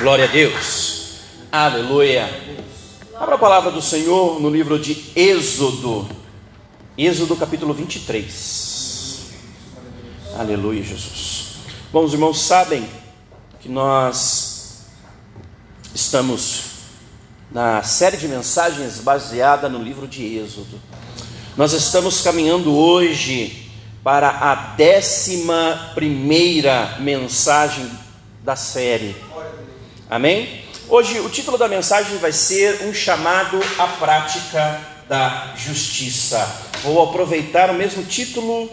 Glória a Deus. Aleluia. Abra a palavra do Senhor no livro de Êxodo. Êxodo capítulo 23. Aleluia, Jesus. Bom, os irmãos sabem que nós estamos na série de mensagens baseada no livro de Êxodo. Nós estamos caminhando hoje para a décima primeira mensagem da série. Amém? Hoje o título da mensagem vai ser um chamado à prática da justiça. Vou aproveitar o mesmo título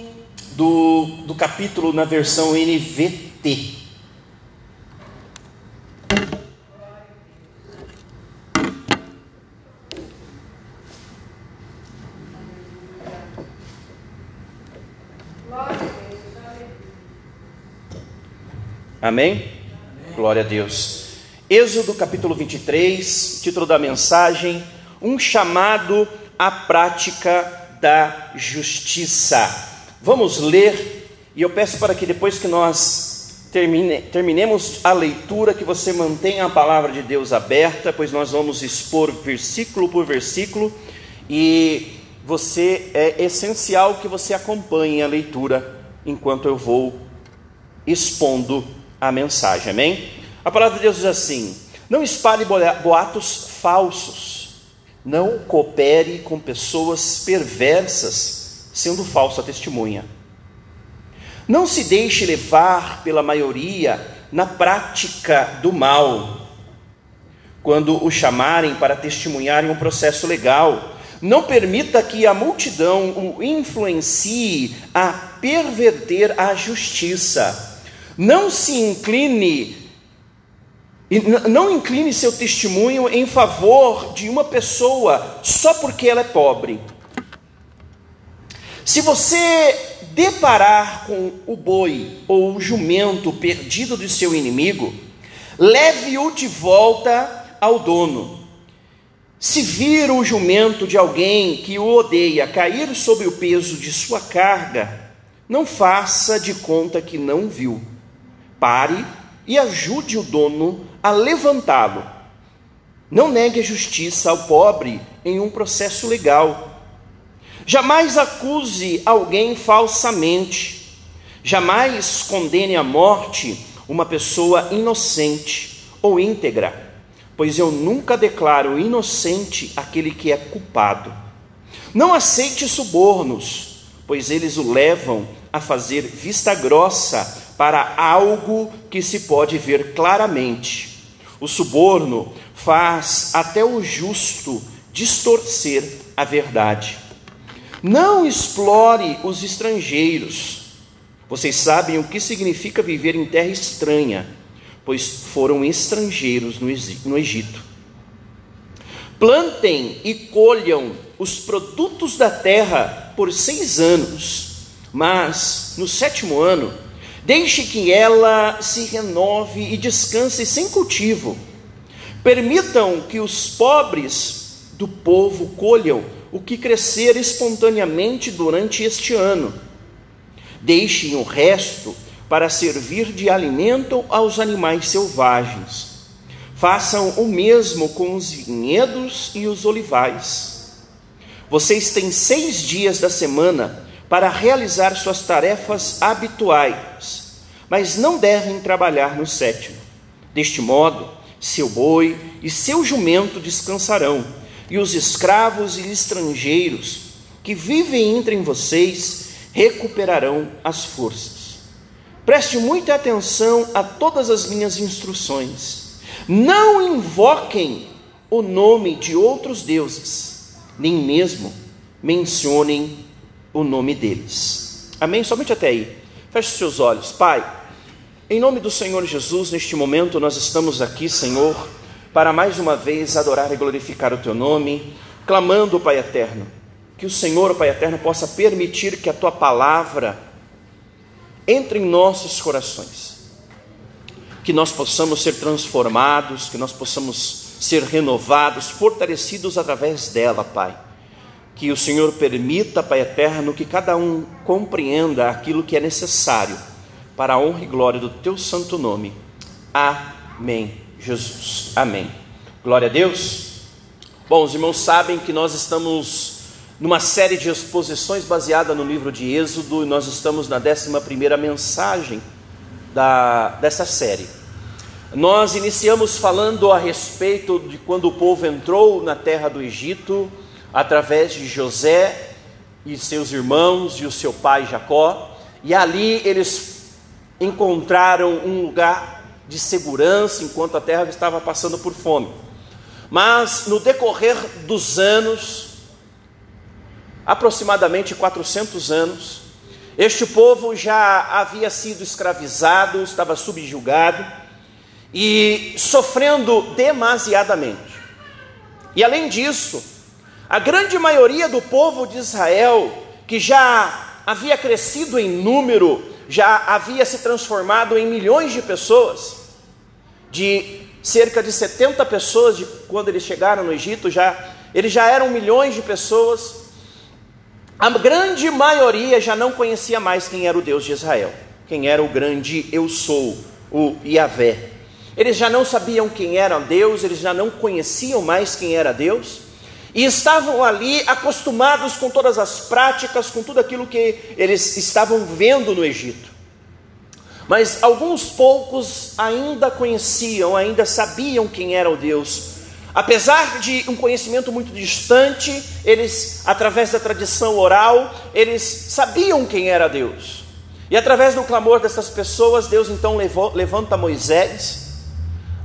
do, do capítulo na versão NVT. Amém? Glória a Deus. Êxodo capítulo 23, título da mensagem: Um chamado à prática da justiça. Vamos ler, e eu peço para que depois que nós termine, terminemos a leitura, que você mantenha a palavra de Deus aberta, pois nós vamos expor versículo por versículo, e você é essencial que você acompanhe a leitura enquanto eu vou expondo a mensagem, amém? A palavra de Deus diz assim: não espalhe boatos falsos, não coopere com pessoas perversas, sendo falsa testemunha. Não se deixe levar pela maioria na prática do mal, quando o chamarem para testemunhar em um processo legal. Não permita que a multidão o influencie a perverter a justiça. Não se incline e não incline seu testemunho em favor de uma pessoa só porque ela é pobre. Se você deparar com o boi ou o jumento perdido de seu inimigo, leve-o de volta ao dono. Se vir o jumento de alguém que o odeia cair sob o peso de sua carga, não faça de conta que não viu. Pare e ajude o dono a levantá-lo. Não negue a justiça ao pobre em um processo legal. Jamais acuse alguém falsamente. Jamais condene à morte uma pessoa inocente ou íntegra, pois eu nunca declaro inocente aquele que é culpado. Não aceite subornos, pois eles o levam a fazer vista grossa para algo que se pode ver claramente o suborno faz até o justo distorcer a verdade. Não explore os estrangeiros. Vocês sabem o que significa viver em terra estranha, pois foram estrangeiros no Egito. Plantem e colham os produtos da terra por seis anos, mas no sétimo ano Deixe que ela se renove e descanse sem cultivo. Permitam que os pobres do povo colham o que crescer espontaneamente durante este ano. Deixem o resto para servir de alimento aos animais selvagens. Façam o mesmo com os vinhedos e os olivais. Vocês têm seis dias da semana para realizar suas tarefas habituais, mas não devem trabalhar no sétimo. Deste modo, seu boi e seu jumento descansarão, e os escravos e estrangeiros que vivem entre vocês recuperarão as forças. Preste muita atenção a todas as minhas instruções. Não invoquem o nome de outros deuses, nem mesmo mencionem o nome deles. Amém? Somente até aí. Feche seus olhos. Pai, em nome do Senhor Jesus, neste momento nós estamos aqui, Senhor, para mais uma vez adorar e glorificar o Teu nome, clamando, Pai eterno, que o Senhor, Pai eterno, possa permitir que a Tua palavra entre em nossos corações, que nós possamos ser transformados, que nós possamos ser renovados, fortalecidos através dela, Pai que o Senhor permita, Pai eterno, que cada um compreenda aquilo que é necessário para a honra e glória do teu santo nome. Amém, Jesus. Amém. Glória a Deus. Bom, os irmãos sabem que nós estamos numa série de exposições baseada no livro de Êxodo e nós estamos na 11 primeira mensagem da, dessa série. Nós iniciamos falando a respeito de quando o povo entrou na terra do Egito através de José e seus irmãos e o seu pai Jacó, e ali eles encontraram um lugar de segurança enquanto a terra estava passando por fome. Mas no decorrer dos anos, aproximadamente 400 anos, este povo já havia sido escravizado, estava subjugado e sofrendo demasiadamente. E além disso, a grande maioria do povo de Israel, que já havia crescido em número, já havia se transformado em milhões de pessoas, de cerca de 70 pessoas de quando eles chegaram no Egito, já eles já eram milhões de pessoas. A grande maioria já não conhecia mais quem era o Deus de Israel, quem era o grande eu sou, o Yahvé. Eles já não sabiam quem era Deus, eles já não conheciam mais quem era Deus, e estavam ali acostumados com todas as práticas, com tudo aquilo que eles estavam vendo no Egito. Mas alguns poucos ainda conheciam, ainda sabiam quem era o Deus Apesar de um conhecimento muito distante, eles, através da tradição oral, eles sabiam quem era Deus. E através do clamor dessas pessoas, Deus então levou, levanta Moisés,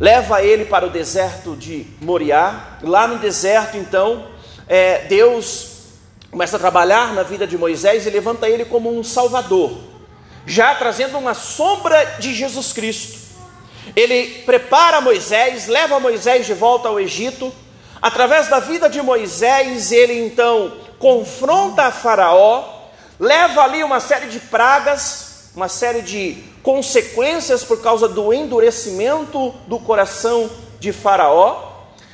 leva ele para o deserto de Moriá. Lá no deserto, então, é, Deus começa a trabalhar na vida de Moisés e levanta ele como um salvador, já trazendo uma sombra de Jesus Cristo. Ele prepara Moisés, leva Moisés de volta ao Egito. Através da vida de Moisés, ele então confronta Faraó, leva ali uma série de pragas, uma série de consequências por causa do endurecimento do coração de Faraó.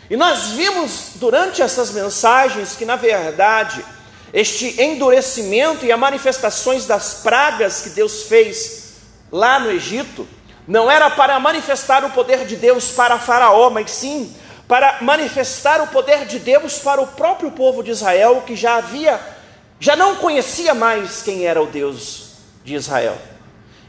E nós vimos durante essas mensagens que, na verdade, este endurecimento e as manifestações das pragas que Deus fez lá no Egito não era para manifestar o poder de Deus para Faraó, mas sim para manifestar o poder de Deus para o próprio povo de Israel, que já havia, já não conhecia mais quem era o Deus de Israel.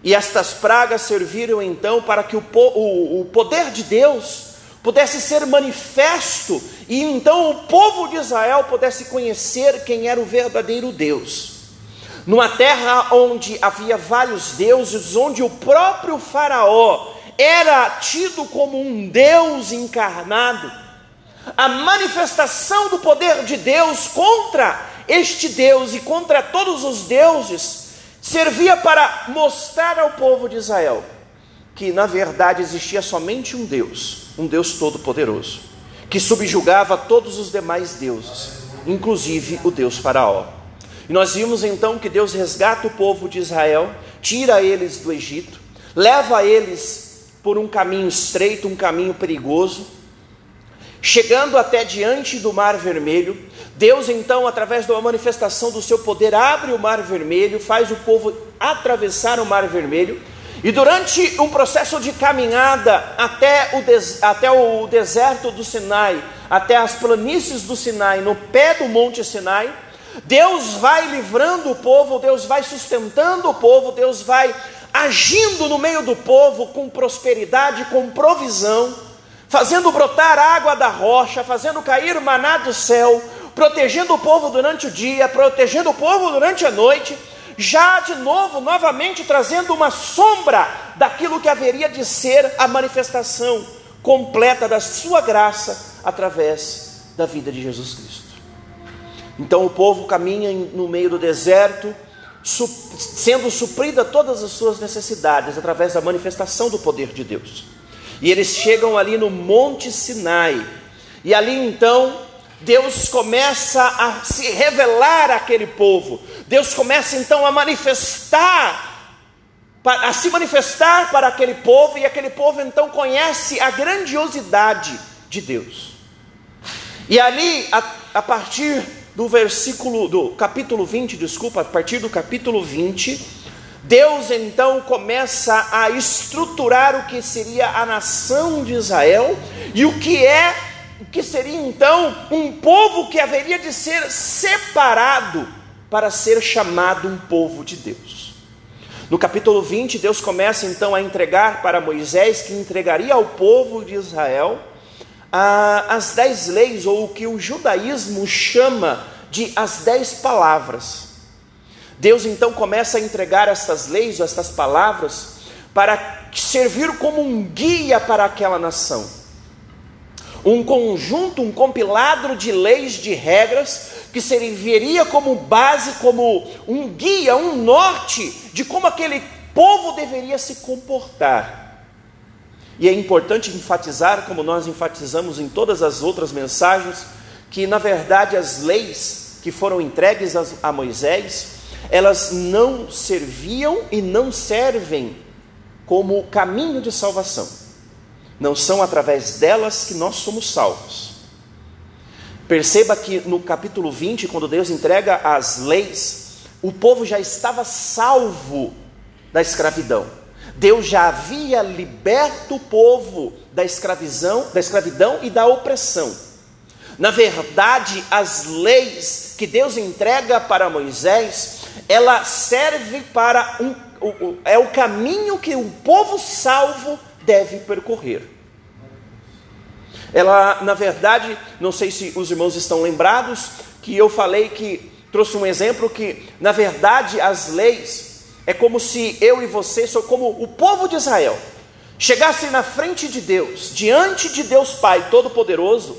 E estas pragas serviram então para que o, o, o poder de Deus pudesse ser manifesto e então o povo de Israel pudesse conhecer quem era o verdadeiro Deus. Numa terra onde havia vários deuses, onde o próprio Faraó era tido como um Deus encarnado, a manifestação do poder de Deus contra este Deus e contra todos os deuses servia para mostrar ao povo de Israel que na verdade existia somente um Deus, um Deus todo-poderoso, que subjugava todos os demais deuses, inclusive o Deus Faraó. E nós vimos então que Deus resgata o povo de Israel, tira eles do Egito, leva eles por um caminho estreito, um caminho perigoso, chegando até diante do Mar Vermelho. Deus então, através da manifestação do seu poder, abre o Mar Vermelho, faz o povo atravessar o Mar Vermelho. E durante um processo de caminhada até o, des até o deserto do Sinai, até as planícies do Sinai, no pé do Monte Sinai, Deus vai livrando o povo, Deus vai sustentando o povo, Deus vai agindo no meio do povo com prosperidade, com provisão, fazendo brotar água da rocha, fazendo cair maná do céu, protegendo o povo durante o dia, protegendo o povo durante a noite, já de novo, novamente trazendo uma sombra daquilo que haveria de ser a manifestação completa da sua graça através da vida de Jesus Cristo. Então o povo caminha no meio do deserto, sendo suprida todas as suas necessidades através da manifestação do poder de Deus. E eles chegam ali no Monte Sinai, e ali então Deus começa a se revelar àquele povo, Deus começa então a manifestar, a se manifestar para aquele povo, e aquele povo então conhece a grandiosidade de Deus. E ali, a, a partir do versículo, do capítulo 20, desculpa, a partir do capítulo 20, Deus então começa a estruturar o que seria a nação de Israel e o que é, o que seria então um povo que haveria de ser separado para ser chamado um povo de Deus. No capítulo 20, Deus começa então a entregar para Moisés, que entregaria ao povo de Israel, as dez leis, ou o que o judaísmo chama de as dez palavras. Deus então começa a entregar estas leis, estas palavras, para servir como um guia para aquela nação. Um conjunto, um compilado de leis, de regras, que serviria como base, como um guia, um norte de como aquele povo deveria se comportar. E é importante enfatizar, como nós enfatizamos em todas as outras mensagens, que na verdade as leis que foram entregues a Moisés elas não serviam e não servem como caminho de salvação. Não são através delas que nós somos salvos. Perceba que no capítulo 20, quando Deus entrega as leis, o povo já estava salvo da escravidão. Deus já havia liberto o povo da escravidão, da escravidão e da opressão. Na verdade, as leis que Deus entrega para Moisés ela serve para um, é o caminho que o povo salvo deve percorrer. Ela, na verdade, não sei se os irmãos estão lembrados que eu falei que trouxe um exemplo que, na verdade, as leis é como se eu e você, sou como o povo de Israel, chegasse na frente de Deus, diante de Deus Pai Todo-Poderoso,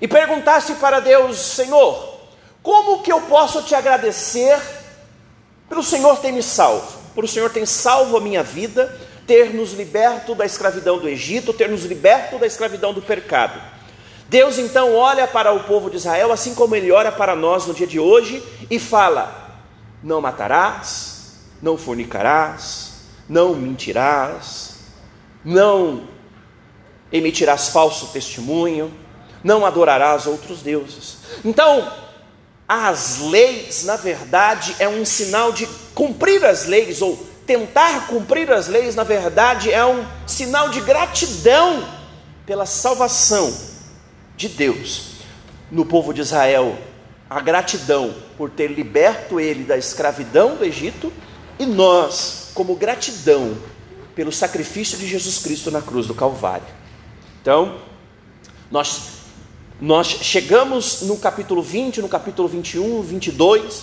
e perguntasse para Deus: Senhor, como que eu posso te agradecer pelo Senhor tem me salvo, por o Senhor tem salvo a minha vida, ter nos liberto da escravidão do Egito, ter nos liberto da escravidão do pecado. Deus então olha para o povo de Israel, assim como ele olha para nós no dia de hoje, e fala: Não matarás, não fornicarás, não mentirás, não emitirás falso testemunho, não adorarás outros deuses. Então, as leis, na verdade, é um sinal de cumprir as leis, ou tentar cumprir as leis, na verdade, é um sinal de gratidão pela salvação de Deus no povo de Israel. A gratidão por ter liberto ele da escravidão do Egito, e nós, como gratidão pelo sacrifício de Jesus Cristo na cruz do Calvário. Então, nós nós chegamos no capítulo 20, no capítulo 21, 22.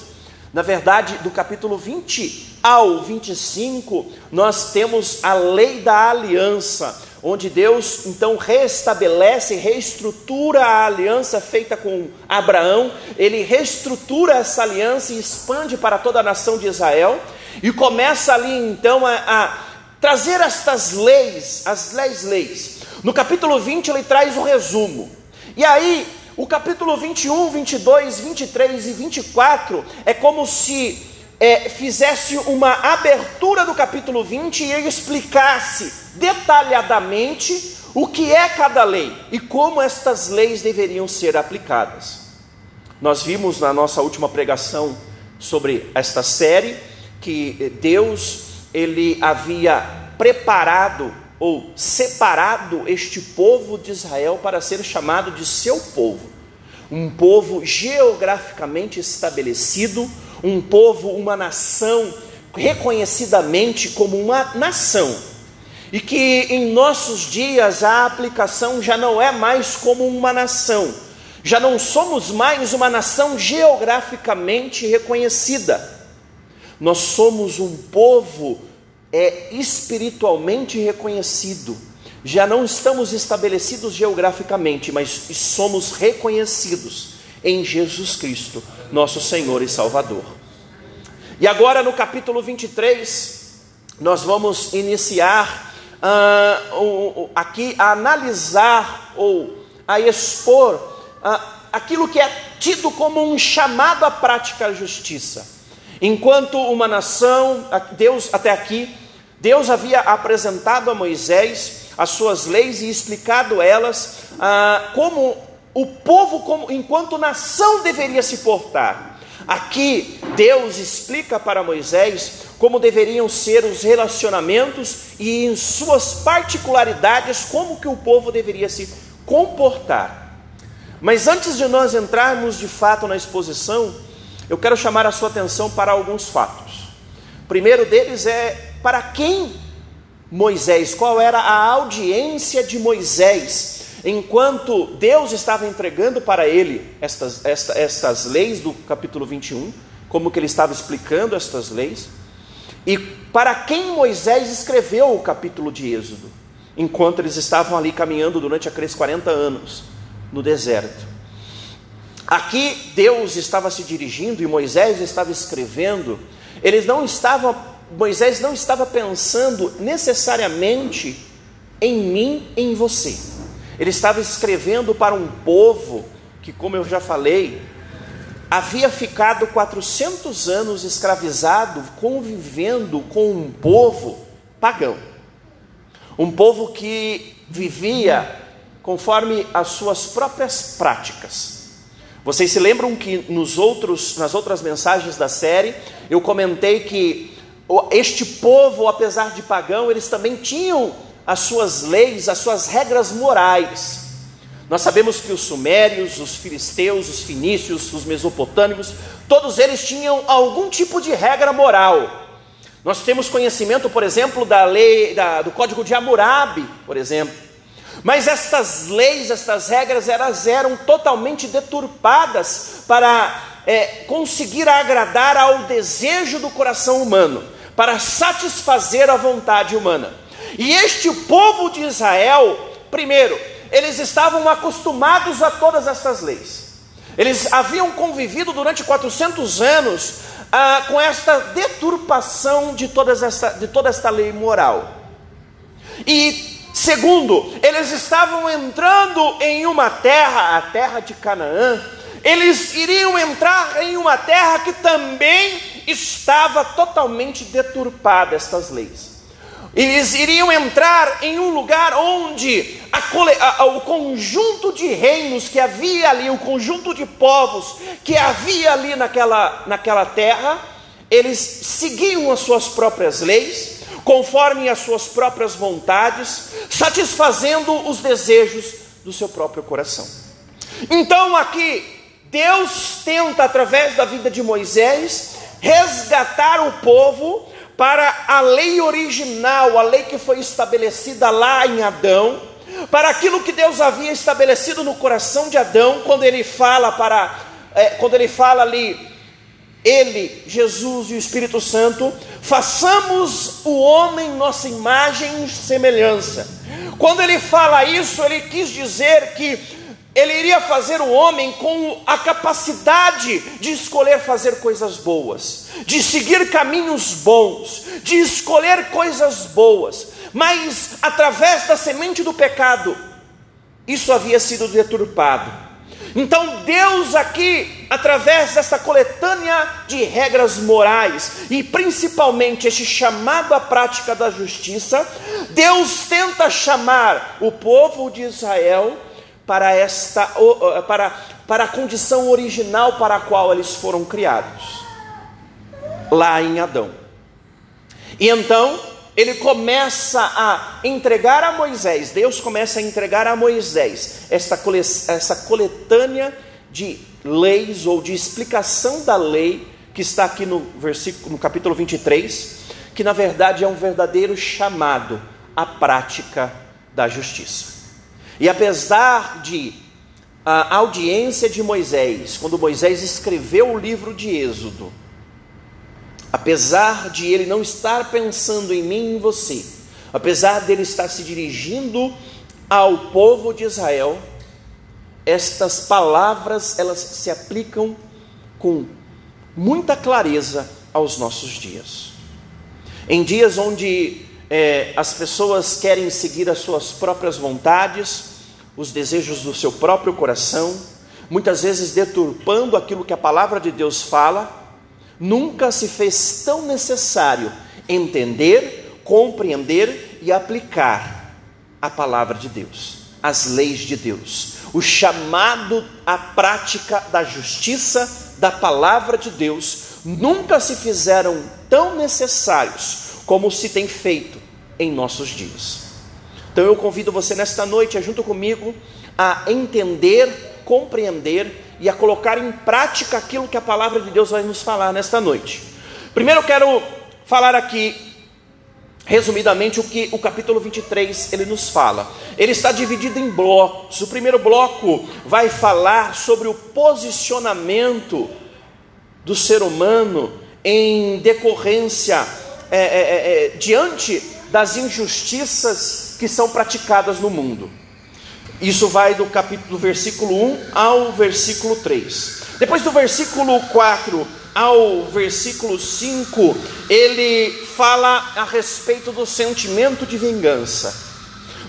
Na verdade, do capítulo 20 ao 25, nós temos a lei da aliança, onde Deus então restabelece, reestrutura a aliança feita com Abraão, ele reestrutura essa aliança e expande para toda a nação de Israel, e começa ali então a, a trazer estas leis, as dez leis. No capítulo 20 ele traz o resumo. E aí, o capítulo 21, 22, 23 e 24 é como se é, fizesse uma abertura do capítulo 20 e ele explicasse detalhadamente o que é cada lei e como estas leis deveriam ser aplicadas. Nós vimos na nossa última pregação sobre esta série que Deus ele havia preparado ou separado este povo de Israel para ser chamado de seu povo. Um povo geograficamente estabelecido, um povo, uma nação reconhecidamente como uma nação. E que em nossos dias a aplicação já não é mais como uma nação, já não somos mais uma nação geograficamente reconhecida. Nós somos um povo é espiritualmente reconhecido. Já não estamos estabelecidos geograficamente, mas somos reconhecidos em Jesus Cristo, nosso Senhor e Salvador. E agora no capítulo 23, nós vamos iniciar uh, aqui a analisar ou a expor uh, aquilo que é tido como um chamado à prática da justiça. Enquanto uma nação, Deus até aqui, Deus havia apresentado a Moisés as suas leis e explicado elas ah, como o povo, como, enquanto nação, deveria se portar. Aqui Deus explica para Moisés como deveriam ser os relacionamentos e em suas particularidades como que o povo deveria se comportar. Mas antes de nós entrarmos de fato na exposição, eu quero chamar a sua atenção para alguns fatos. O primeiro deles é para quem Moisés, qual era a audiência de Moisés enquanto Deus estava entregando para ele estas, esta, estas leis do capítulo 21, como que ele estava explicando estas leis, e para quem Moisés escreveu o capítulo de Êxodo, enquanto eles estavam ali caminhando durante aqueles 40 anos no deserto. Aqui Deus estava se dirigindo e Moisés estava escrevendo, eles não estavam, Moisés não estava pensando necessariamente em mim, em você. Ele estava escrevendo para um povo que, como eu já falei, havia ficado 400 anos escravizado, convivendo com um povo pagão. Um povo que vivia conforme as suas próprias práticas. Vocês se lembram que nos outros, nas outras mensagens da série, eu comentei que este povo, apesar de pagão, eles também tinham as suas leis, as suas regras morais. Nós sabemos que os sumérios, os filisteus, os fenícios, os mesopotâmicos, todos eles tinham algum tipo de regra moral. Nós temos conhecimento, por exemplo, da lei, da, do código de Hammurabi, por exemplo. Mas estas leis, estas regras, elas eram totalmente deturpadas para é, conseguir agradar ao desejo do coração humano, para satisfazer a vontade humana. E este povo de Israel, primeiro, eles estavam acostumados a todas estas leis. Eles haviam convivido durante 400 anos ah, com esta deturpação de, todas de toda esta lei moral. E segundo, eles estavam entrando em uma terra, a terra de Canaã, eles iriam entrar em uma terra que também estava totalmente deturpada estas leis. Eles iriam entrar em um lugar onde a, a, o conjunto de reinos que havia ali, o conjunto de povos que havia ali naquela, naquela terra, eles seguiam as suas próprias leis, conforme as suas próprias vontades, satisfazendo os desejos do seu próprio coração. Então aqui, Deus tenta, através da vida de Moisés, resgatar o povo para a lei original, a lei que foi estabelecida lá em Adão, para aquilo que Deus havia estabelecido no coração de Adão, quando ele fala para, é, quando ele fala ali, ele, Jesus e o Espírito Santo, façamos o homem nossa imagem e semelhança. Quando ele fala isso, ele quis dizer que ele iria fazer o homem com a capacidade de escolher fazer coisas boas, de seguir caminhos bons, de escolher coisas boas, mas através da semente do pecado, isso havia sido deturpado. Então Deus aqui, através dessa coletânea de regras morais e principalmente este chamado à prática da justiça, Deus tenta chamar o povo de Israel para, esta, para, para a condição original para a qual eles foram criados, lá em Adão. E então ele começa a entregar a Moisés, Deus começa a entregar a Moisés essa, cole, essa coletânea de leis ou de explicação da lei que está aqui no versículo no capítulo 23, que na verdade é um verdadeiro chamado à prática da justiça. E apesar de a audiência de Moisés, quando Moisés escreveu o livro de Êxodo, apesar de ele não estar pensando em mim e em você, apesar dele estar se dirigindo ao povo de Israel, estas palavras elas se aplicam com muita clareza aos nossos dias. Em dias onde é, as pessoas querem seguir as suas próprias vontades, os desejos do seu próprio coração, muitas vezes deturpando aquilo que a palavra de Deus fala, nunca se fez tão necessário entender, compreender e aplicar a palavra de Deus, as leis de Deus, o chamado à prática da justiça da palavra de Deus nunca se fizeram tão necessários como se tem feito em nossos dias. Então eu convido você nesta noite, junto comigo, a entender, compreender e a colocar em prática aquilo que a palavra de Deus vai nos falar nesta noite. Primeiro eu quero falar aqui resumidamente o que o capítulo 23 ele nos fala. Ele está dividido em blocos. O primeiro bloco vai falar sobre o posicionamento do ser humano em decorrência é, é, é, diante das injustiças que são praticadas no mundo. Isso vai do capítulo do versículo 1 ao versículo 3. Depois do versículo 4 ao versículo 5, ele fala a respeito do sentimento de vingança.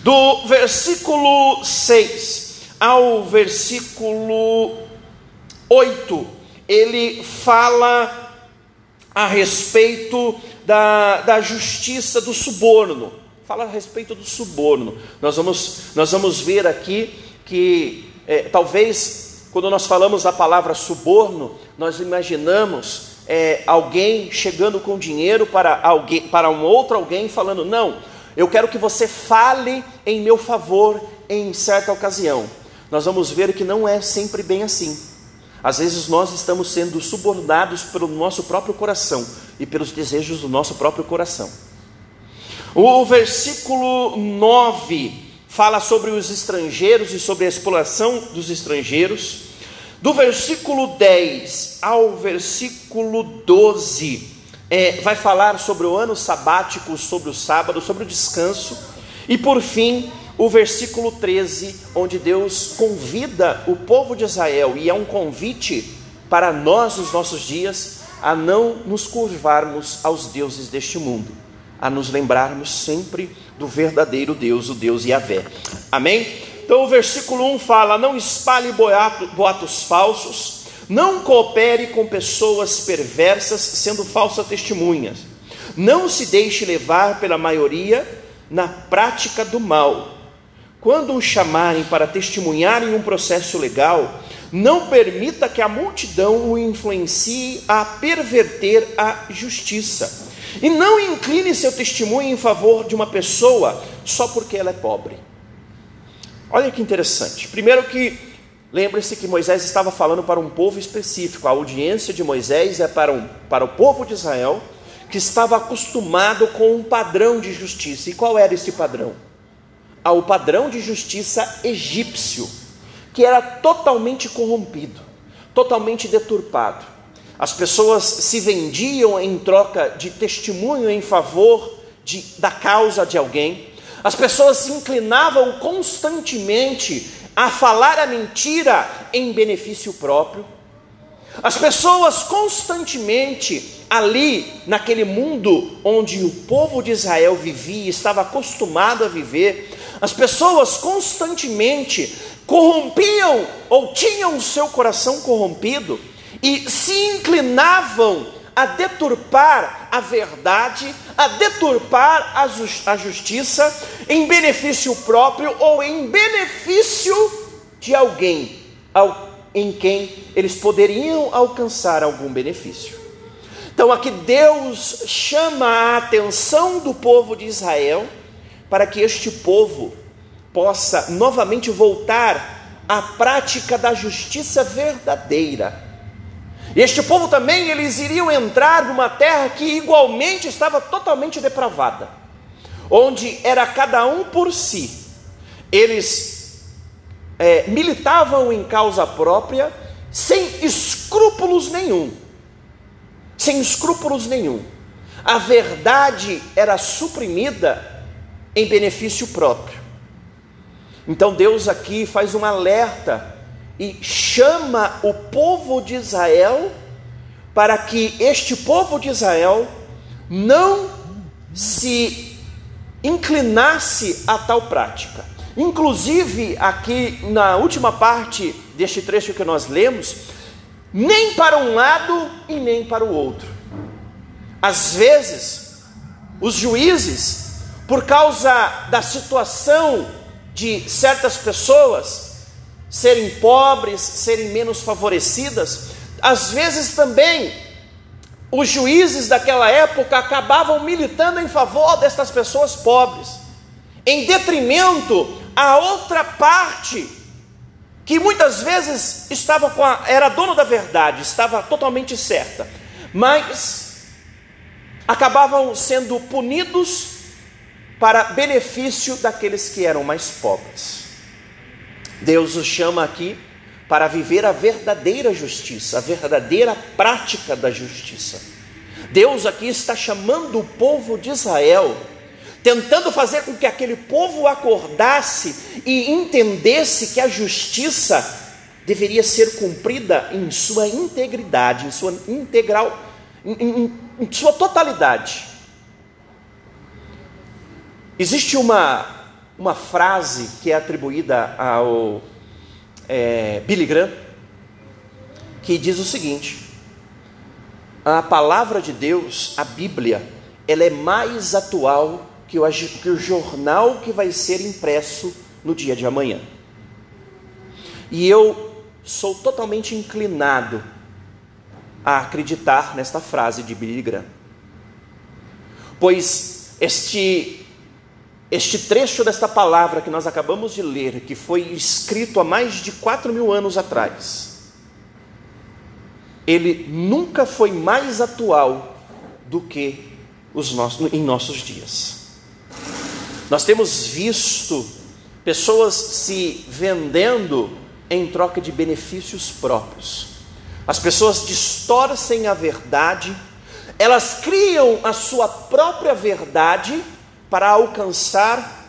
Do versículo 6 ao versículo 8, ele fala a respeito da, da justiça do suborno fala a respeito do suborno. Nós vamos, nós vamos ver aqui que é, talvez quando nós falamos da palavra suborno, nós imaginamos é, alguém chegando com dinheiro para alguém, para um outro alguém, falando: não, eu quero que você fale em meu favor em certa ocasião. Nós vamos ver que não é sempre bem assim. Às vezes nós estamos sendo subornados pelo nosso próprio coração e pelos desejos do nosso próprio coração. O versículo 9 fala sobre os estrangeiros e sobre a exploração dos estrangeiros. Do versículo 10 ao versículo 12, é, vai falar sobre o ano sabático, sobre o sábado, sobre o descanso. E por fim, o versículo 13, onde Deus convida o povo de Israel, e é um convite para nós nos nossos dias, a não nos curvarmos aos deuses deste mundo a nos lembrarmos sempre do verdadeiro Deus, o Deus Yahvé. Amém? Então o versículo 1 fala: Não espalhe boato, boatos falsos, não coopere com pessoas perversas, sendo falsas testemunhas, não se deixe levar pela maioria na prática do mal. Quando o chamarem para testemunhar em um processo legal, não permita que a multidão o influencie a perverter a justiça e não incline seu testemunho em favor de uma pessoa só porque ela é pobre. Olha que interessante. Primeiro que lembre-se que Moisés estava falando para um povo específico. A audiência de Moisés é para, um, para o povo de Israel que estava acostumado com um padrão de justiça. E qual era esse padrão? Ah, o padrão de justiça egípcio, que era totalmente corrompido, totalmente deturpado. As pessoas se vendiam em troca de testemunho em favor de, da causa de alguém. As pessoas se inclinavam constantemente a falar a mentira em benefício próprio. As pessoas constantemente ali, naquele mundo onde o povo de Israel vivia, estava acostumado a viver, as pessoas constantemente corrompiam ou tinham o seu coração corrompido e se inclinavam a deturpar a verdade, a deturpar a, a justiça em benefício próprio ou em benefício de alguém ao, em quem eles poderiam alcançar algum benefício. Então aqui Deus chama a atenção do povo de Israel para que este povo possa novamente voltar à prática da justiça verdadeira este povo também, eles iriam entrar numa terra que igualmente estava totalmente depravada, onde era cada um por si. Eles é, militavam em causa própria, sem escrúpulos nenhum. Sem escrúpulos nenhum. A verdade era suprimida em benefício próprio. Então Deus aqui faz um alerta e chama o povo de Israel para que este povo de Israel não se inclinasse a tal prática. Inclusive, aqui na última parte deste trecho que nós lemos, nem para um lado e nem para o outro. Às vezes, os juízes, por causa da situação de certas pessoas, serem pobres, serem menos favorecidas, às vezes também os juízes daquela época acabavam militando em favor destas pessoas pobres, em detrimento a outra parte que muitas vezes estava a, era dono da verdade, estava totalmente certa, mas acabavam sendo punidos para benefício daqueles que eram mais pobres. Deus os chama aqui para viver a verdadeira justiça, a verdadeira prática da justiça. Deus aqui está chamando o povo de Israel, tentando fazer com que aquele povo acordasse e entendesse que a justiça deveria ser cumprida em sua integridade, em sua integral, em, em, em sua totalidade. Existe uma, uma frase que é atribuída ao é, Billy Graham, que diz o seguinte: a palavra de Deus, a Bíblia, ela é mais atual que o, que o jornal que vai ser impresso no dia de amanhã. E eu sou totalmente inclinado a acreditar nesta frase de Billy Graham, pois este este trecho desta palavra que nós acabamos de ler, que foi escrito há mais de quatro mil anos atrás, ele nunca foi mais atual do que os nossos, em nossos dias. Nós temos visto pessoas se vendendo em troca de benefícios próprios. As pessoas distorcem a verdade, elas criam a sua própria verdade para alcançar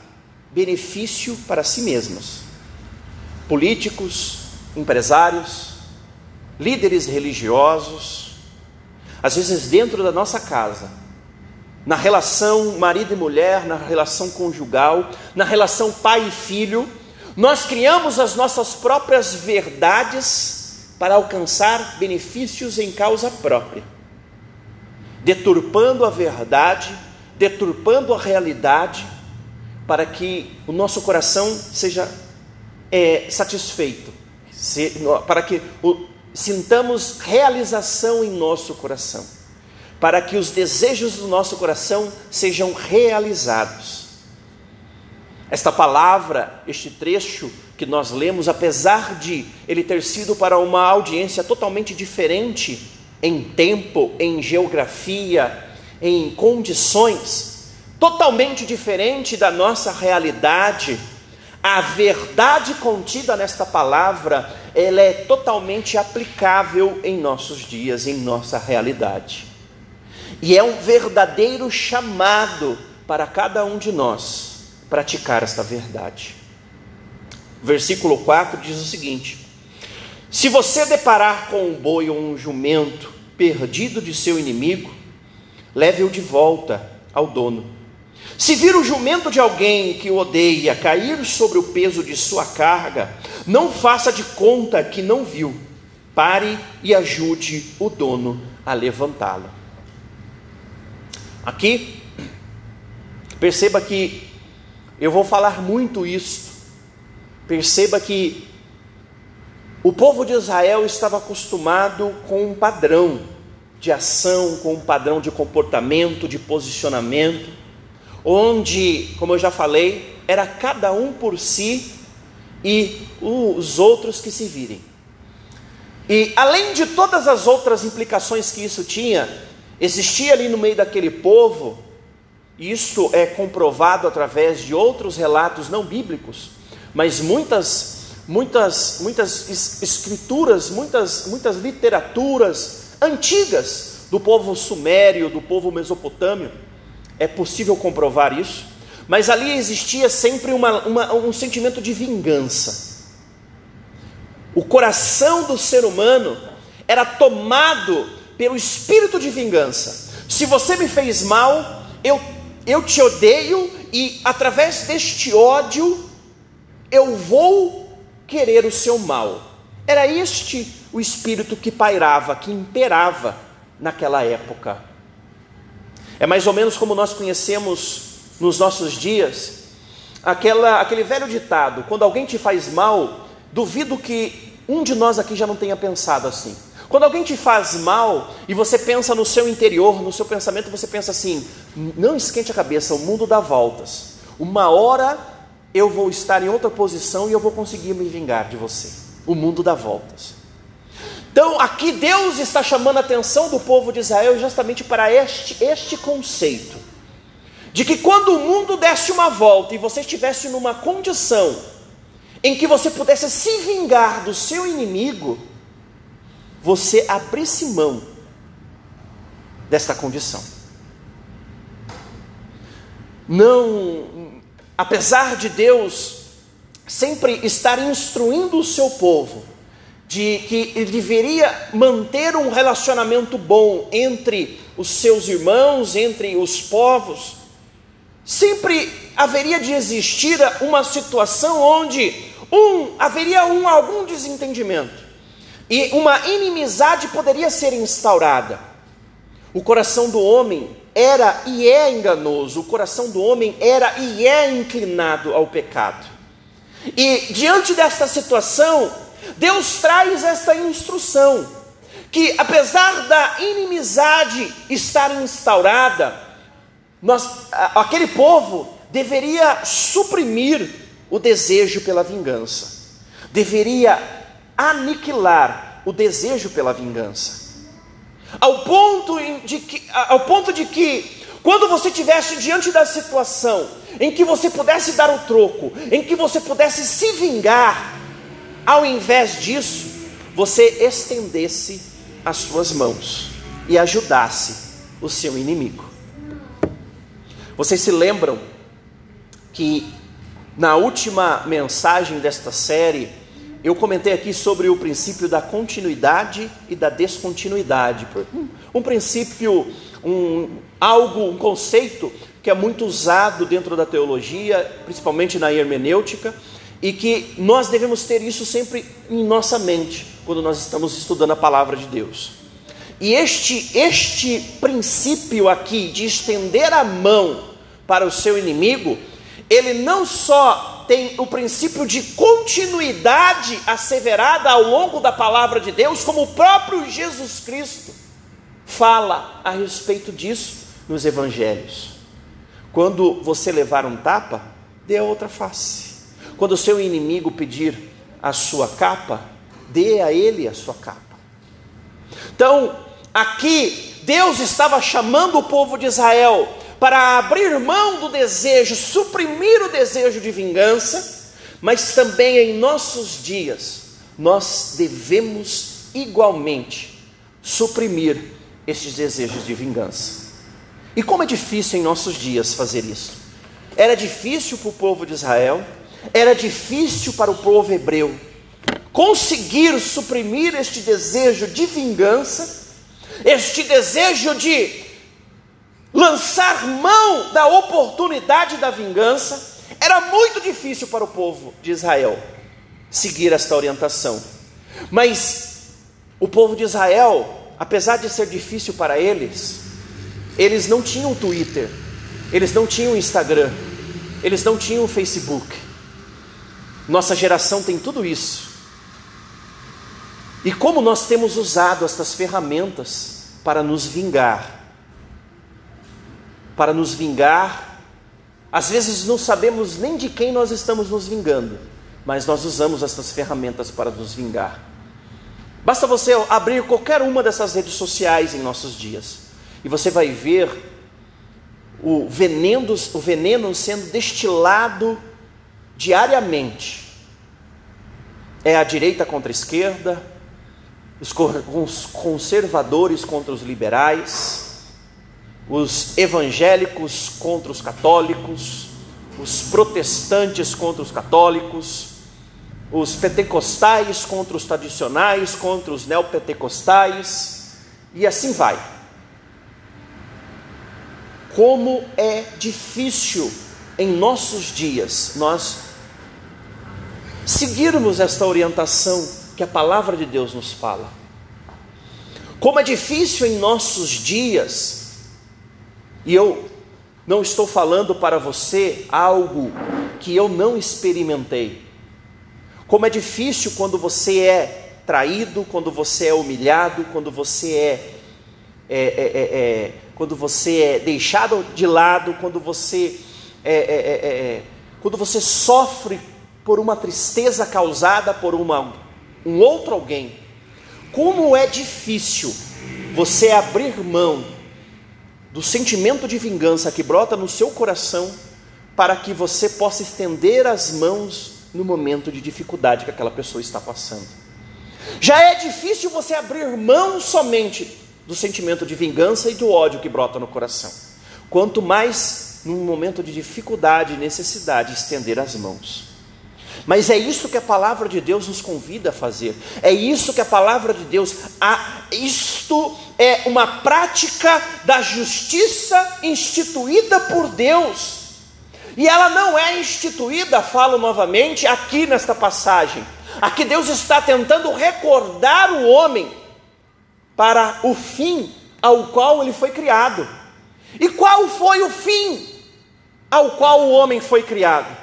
benefício para si mesmas. Políticos, empresários, líderes religiosos, às vezes dentro da nossa casa, na relação marido e mulher, na relação conjugal, na relação pai e filho, nós criamos as nossas próprias verdades para alcançar benefícios em causa própria, deturpando a verdade deturpando a realidade para que o nosso coração seja é, satisfeito, se, para que o, sintamos realização em nosso coração, para que os desejos do nosso coração sejam realizados. Esta palavra, este trecho que nós lemos, apesar de ele ter sido para uma audiência totalmente diferente em tempo, em geografia, em condições totalmente diferentes da nossa realidade, a verdade contida nesta palavra, ela é totalmente aplicável em nossos dias, em nossa realidade. E é um verdadeiro chamado para cada um de nós praticar esta verdade. Versículo 4 diz o seguinte: Se você deparar com um boi ou um jumento perdido de seu inimigo, leve-o de volta ao dono. Se vir o jumento de alguém que o odeia cair sobre o peso de sua carga, não faça de conta que não viu. Pare e ajude o dono a levantá-lo. Aqui, perceba que eu vou falar muito isso. Perceba que o povo de Israel estava acostumado com um padrão de ação, com um padrão de comportamento, de posicionamento, onde, como eu já falei, era cada um por si e os outros que se virem. E além de todas as outras implicações que isso tinha, existia ali no meio daquele povo, isso é comprovado através de outros relatos não bíblicos, mas muitas muitas muitas escrituras, muitas muitas literaturas antigas do povo sumério, do povo mesopotâmio. É possível comprovar isso. Mas ali existia sempre uma, uma, um sentimento de vingança. O coração do ser humano era tomado pelo espírito de vingança. Se você me fez mal, eu, eu te odeio e através deste ódio eu vou querer o seu mal. Era este o espírito que pairava, que imperava naquela época. É mais ou menos como nós conhecemos nos nossos dias aquela, aquele velho ditado: quando alguém te faz mal, duvido que um de nós aqui já não tenha pensado assim. Quando alguém te faz mal e você pensa no seu interior, no seu pensamento, você pensa assim: não esquente a cabeça, o mundo dá voltas. Uma hora eu vou estar em outra posição e eu vou conseguir me vingar de você. O mundo dá voltas. Então, aqui Deus está chamando a atenção do povo de Israel justamente para este, este conceito: de que quando o mundo desse uma volta e você estivesse numa condição em que você pudesse se vingar do seu inimigo, você abrisse mão desta condição. Não, apesar de Deus sempre estar instruindo o seu povo de que ele deveria manter um relacionamento bom entre os seus irmãos, entre os povos, sempre haveria de existir uma situação onde um haveria um algum desentendimento e uma inimizade poderia ser instaurada. O coração do homem era e é enganoso, o coração do homem era e é inclinado ao pecado. E diante desta situação, Deus traz esta instrução: que apesar da inimizade estar instaurada, nós, aquele povo deveria suprimir o desejo pela vingança, deveria aniquilar o desejo pela vingança, ao ponto de que, ao ponto de que quando você estivesse diante da situação em que você pudesse dar o troco, em que você pudesse se vingar, ao invés disso, você estendesse as suas mãos e ajudasse o seu inimigo. Vocês se lembram que na última mensagem desta série, eu comentei aqui sobre o princípio da continuidade e da descontinuidade. Um princípio, um, algo, um conceito que é muito usado dentro da teologia, principalmente na hermenêutica, e que nós devemos ter isso sempre em nossa mente quando nós estamos estudando a palavra de Deus. E este, este princípio aqui de estender a mão para o seu inimigo, ele não só tem o princípio de continuidade asseverada ao longo da palavra de Deus, como o próprio Jesus Cristo fala a respeito disso nos evangelhos. Quando você levar um tapa, dê a outra face. Quando o seu inimigo pedir a sua capa, dê a ele a sua capa. Então, aqui, Deus estava chamando o povo de Israel para abrir mão do desejo, suprimir o desejo de vingança, mas também em nossos dias, nós devemos igualmente suprimir estes desejos de vingança. E como é difícil em nossos dias fazer isso? Era difícil para o povo de Israel, era difícil para o povo hebreu conseguir suprimir este desejo de vingança, este desejo de lançar mão da oportunidade da vingança. Era muito difícil para o povo de Israel seguir esta orientação. Mas o povo de Israel, apesar de ser difícil para eles, eles não tinham Twitter, eles não tinham Instagram, eles não tinham Facebook. Nossa geração tem tudo isso. E como nós temos usado estas ferramentas para nos vingar? Para nos vingar, às vezes não sabemos nem de quem nós estamos nos vingando, mas nós usamos estas ferramentas para nos vingar. Basta você abrir qualquer uma dessas redes sociais em nossos dias, e você vai ver o veneno, o veneno sendo destilado diariamente. É a direita contra a esquerda, os conservadores contra os liberais, os evangélicos contra os católicos, os protestantes contra os católicos, os pentecostais contra os tradicionais, contra os neopentecostais, e assim vai. Como é difícil em nossos dias nós seguirmos esta orientação que a palavra de Deus nos fala. Como é difícil em nossos dias, e eu não estou falando para você algo que eu não experimentei. Como é difícil quando você é traído, quando você é humilhado, quando você é, é, é, é, é quando você é deixado de lado, quando você é, quando você sofre por uma tristeza causada por uma, um outro alguém. Como é difícil você abrir mão do sentimento de vingança que brota no seu coração para que você possa estender as mãos no momento de dificuldade que aquela pessoa está passando. Já é difícil você abrir mão somente do sentimento de vingança e do ódio que brota no coração. Quanto mais num momento de dificuldade e necessidade estender as mãos. Mas é isso que a palavra de Deus nos convida a fazer. É isso que a palavra de Deus, a, isto é uma prática da justiça instituída por Deus. E ela não é instituída, falo novamente, aqui nesta passagem. Aqui Deus está tentando recordar o homem para o fim ao qual ele foi criado. E qual foi o fim ao qual o homem foi criado?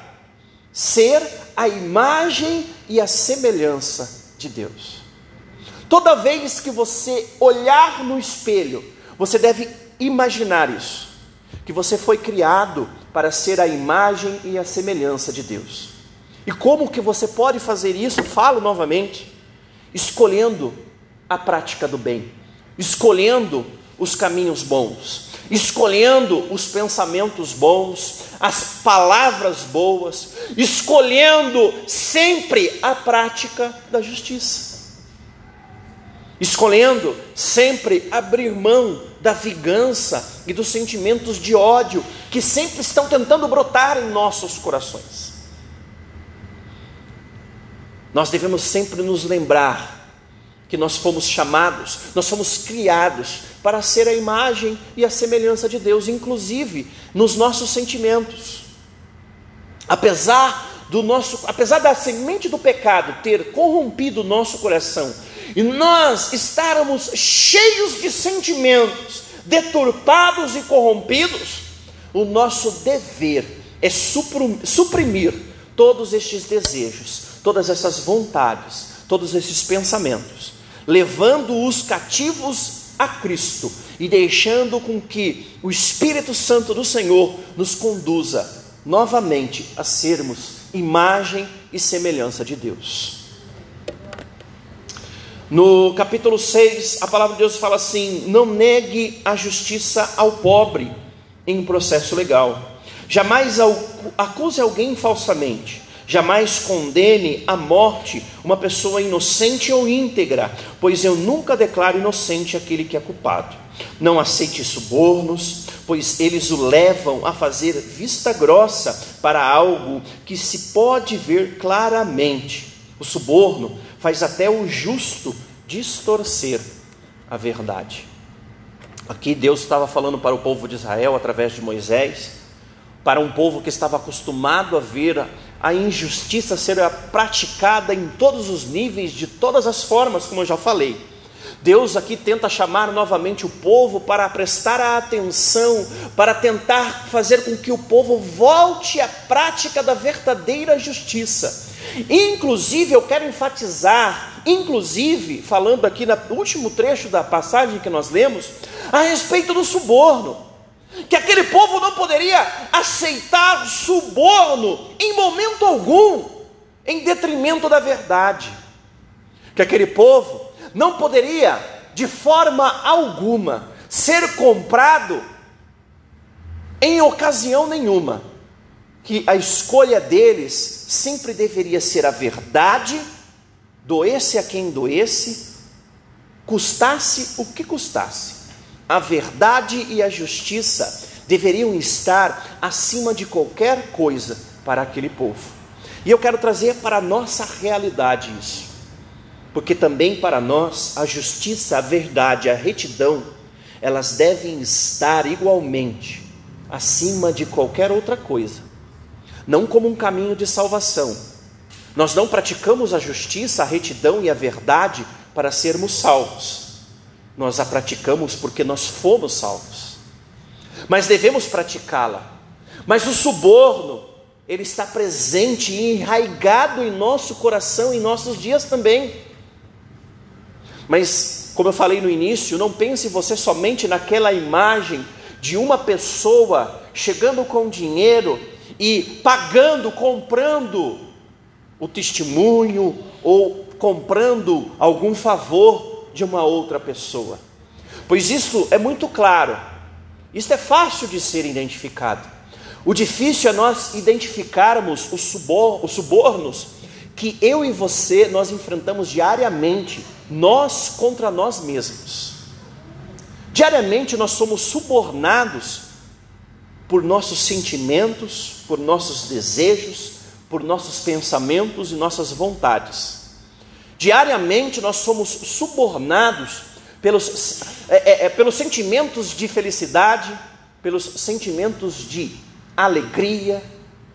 Ser a imagem e a semelhança de Deus. Toda vez que você olhar no espelho, você deve imaginar isso, que você foi criado para ser a imagem e a semelhança de Deus. E como que você pode fazer isso? Falo novamente, escolhendo a prática do bem, escolhendo os caminhos bons, escolhendo os pensamentos bons, as palavras boas, escolhendo sempre a prática da justiça. Escolhendo sempre abrir mão da vingança e dos sentimentos de ódio que sempre estão tentando brotar em nossos corações. Nós devemos sempre nos lembrar que nós fomos chamados, nós fomos criados para ser a imagem e a semelhança de Deus, inclusive nos nossos sentimentos. Apesar do nosso, apesar da semente do pecado ter corrompido o nosso coração e nós estarmos cheios de sentimentos deturpados e corrompidos, o nosso dever é suprimir todos estes desejos, todas essas vontades, todos esses pensamentos, levando-os cativos a Cristo e deixando com que o Espírito Santo do Senhor nos conduza novamente a sermos imagem e semelhança de Deus. No capítulo 6, a palavra de Deus fala assim: Não negue a justiça ao pobre em um processo legal. Jamais acuse alguém falsamente. Jamais condene à morte uma pessoa inocente ou íntegra, pois eu nunca declaro inocente aquele que é culpado. Não aceite subornos, pois eles o levam a fazer vista grossa para algo que se pode ver claramente. O suborno faz até o justo distorcer a verdade. Aqui Deus estava falando para o povo de Israel através de Moisés, para um povo que estava acostumado a ver a injustiça ser praticada em todos os níveis, de todas as formas, como eu já falei. Deus aqui tenta chamar novamente o povo para prestar atenção, para tentar fazer com que o povo volte à prática da verdadeira justiça. Inclusive, eu quero enfatizar, inclusive, falando aqui no último trecho da passagem que nós lemos, a respeito do suborno. Que aquele povo não poderia aceitar suborno em momento algum, em detrimento da verdade. Que aquele povo não poderia, de forma alguma, ser comprado em ocasião nenhuma, que a escolha deles sempre deveria ser a verdade, doesse a quem doesse, custasse o que custasse. A verdade e a justiça deveriam estar acima de qualquer coisa para aquele povo. E eu quero trazer para a nossa realidade isso porque também para nós a justiça, a verdade, a retidão, elas devem estar igualmente acima de qualquer outra coisa, não como um caminho de salvação. Nós não praticamos a justiça, a retidão e a verdade para sermos salvos, nós a praticamos porque nós fomos salvos, mas devemos praticá-la. Mas o suborno, ele está presente e enraigado em nosso coração, em nossos dias também. Mas, como eu falei no início, não pense você somente naquela imagem de uma pessoa chegando com dinheiro e pagando, comprando o testemunho ou comprando algum favor de uma outra pessoa. Pois isso é muito claro, isso é fácil de ser identificado. O difícil é nós identificarmos os, subor os subornos que eu e você nós enfrentamos diariamente, nós contra nós mesmos. Diariamente nós somos subornados por nossos sentimentos, por nossos desejos, por nossos pensamentos e nossas vontades. Diariamente nós somos subornados pelos, é, é, é, pelos sentimentos de felicidade, pelos sentimentos de alegria,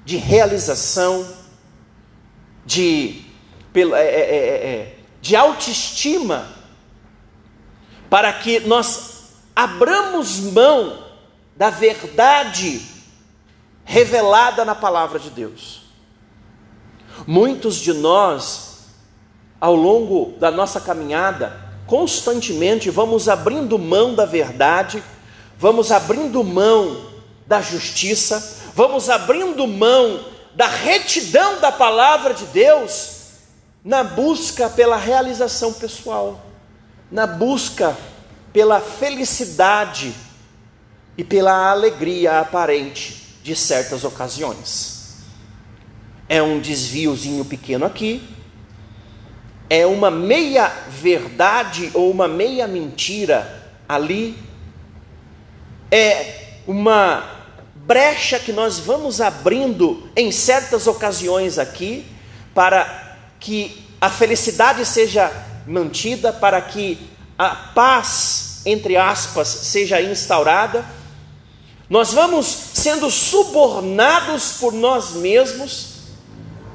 de realização, de, é, é, é, de autoestima, para que nós abramos mão da verdade revelada na palavra de Deus. Muitos de nós, ao longo da nossa caminhada, constantemente vamos abrindo mão da verdade, vamos abrindo mão da justiça, vamos abrindo mão da retidão da palavra de Deus na busca pela realização pessoal, na busca pela felicidade e pela alegria aparente de certas ocasiões. É um desviozinho pequeno aqui, é uma meia verdade ou uma meia mentira ali, é uma brecha que nós vamos abrindo em certas ocasiões aqui, para que a felicidade seja mantida, para que a paz, entre aspas, seja instaurada. Nós vamos sendo subornados por nós mesmos,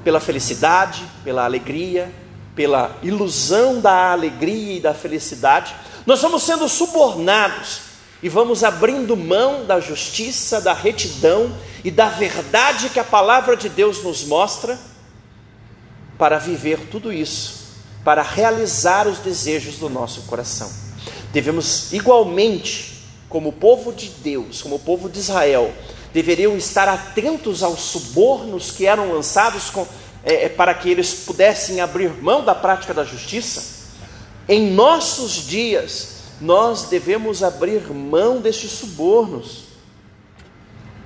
pela felicidade, pela alegria, pela ilusão da alegria e da felicidade. Nós vamos sendo subornados e vamos abrindo mão da justiça, da retidão e da verdade que a palavra de Deus nos mostra para viver tudo isso, para realizar os desejos do nosso coração. Devemos igualmente, como povo de Deus, como povo de Israel, deveriam estar atentos aos subornos que eram lançados com, é, é para que eles pudessem abrir mão da prática da justiça. Em nossos dias, nós devemos abrir mão destes subornos.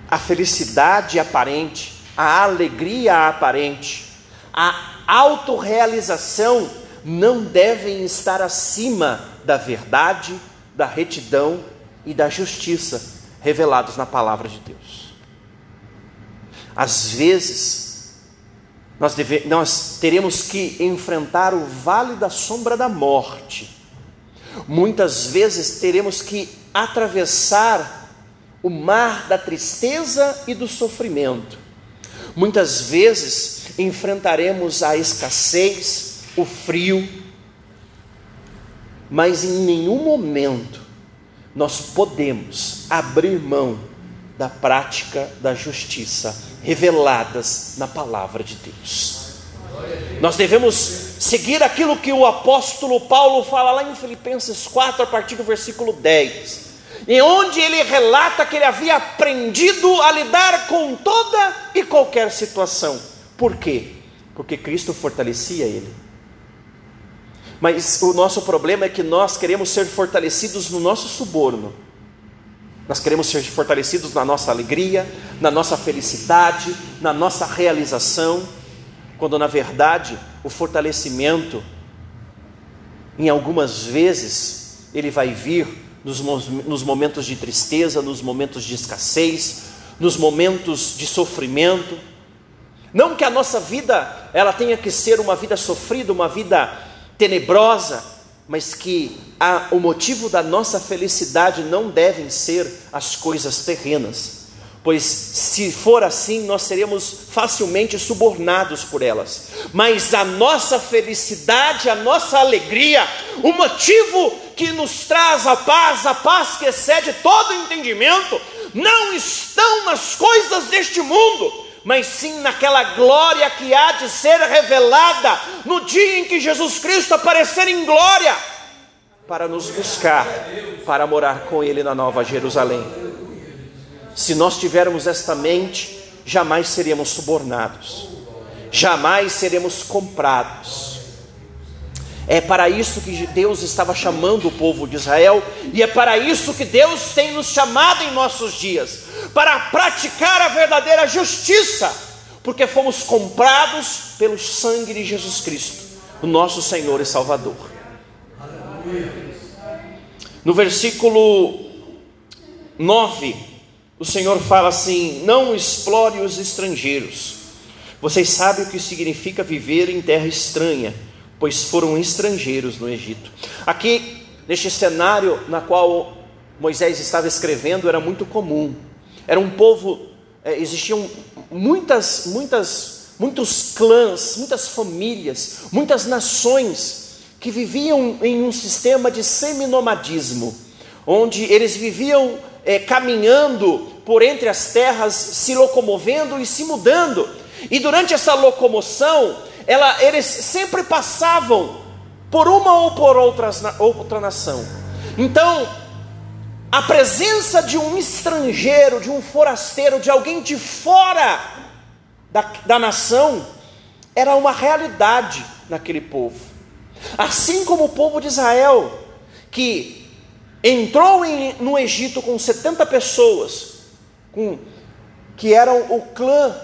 A felicidade aparente, a alegria aparente, a autorrealização não devem estar acima da verdade, da retidão e da justiça revelados na palavra de Deus. Às vezes, nós, deve, nós teremos que enfrentar o vale da sombra da morte Muitas vezes teremos que atravessar o mar da tristeza e do sofrimento. Muitas vezes enfrentaremos a escassez, o frio, mas em nenhum momento nós podemos abrir mão da prática da justiça reveladas na palavra de Deus. Nós devemos seguir aquilo que o apóstolo Paulo fala lá em Filipenses 4, a partir do versículo 10, em onde ele relata que ele havia aprendido a lidar com toda e qualquer situação. Por quê? Porque Cristo fortalecia ele. Mas o nosso problema é que nós queremos ser fortalecidos no nosso suborno. Nós queremos ser fortalecidos na nossa alegria, na nossa felicidade, na nossa realização quando na verdade o fortalecimento, em algumas vezes, ele vai vir nos, nos momentos de tristeza, nos momentos de escassez, nos momentos de sofrimento. Não que a nossa vida ela tenha que ser uma vida sofrida, uma vida tenebrosa, mas que a, o motivo da nossa felicidade não devem ser as coisas terrenas pois se for assim, nós seremos facilmente subornados por elas. Mas a nossa felicidade, a nossa alegria, o motivo que nos traz a paz, a paz que excede todo entendimento, não estão nas coisas deste mundo, mas sim naquela glória que há de ser revelada no dia em que Jesus Cristo aparecer em glória. para nos buscar, para morar com Ele na Nova Jerusalém. Se nós tivermos esta mente, jamais seremos subornados, jamais seremos comprados. É para isso que Deus estava chamando o povo de Israel, e é para isso que Deus tem nos chamado em nossos dias para praticar a verdadeira justiça, porque fomos comprados pelo sangue de Jesus Cristo, o nosso Senhor e Salvador. No versículo 9, o Senhor fala assim: Não explore os estrangeiros. Vocês sabem o que significa viver em terra estranha, pois foram estrangeiros no Egito. Aqui, neste cenário na qual Moisés estava escrevendo, era muito comum. Era um povo, é, existiam muitas, muitas, muitos clãs, muitas famílias, muitas nações que viviam em um sistema de seminomadismo, onde eles viviam é, caminhando por entre as terras, se locomovendo e se mudando. E durante essa locomoção, ela, eles sempre passavam por uma ou por outras, outra nação. Então, a presença de um estrangeiro, de um forasteiro, de alguém de fora da, da nação, era uma realidade naquele povo. Assim como o povo de Israel, que entrou em, no Egito com 70 pessoas, com, que eram o clã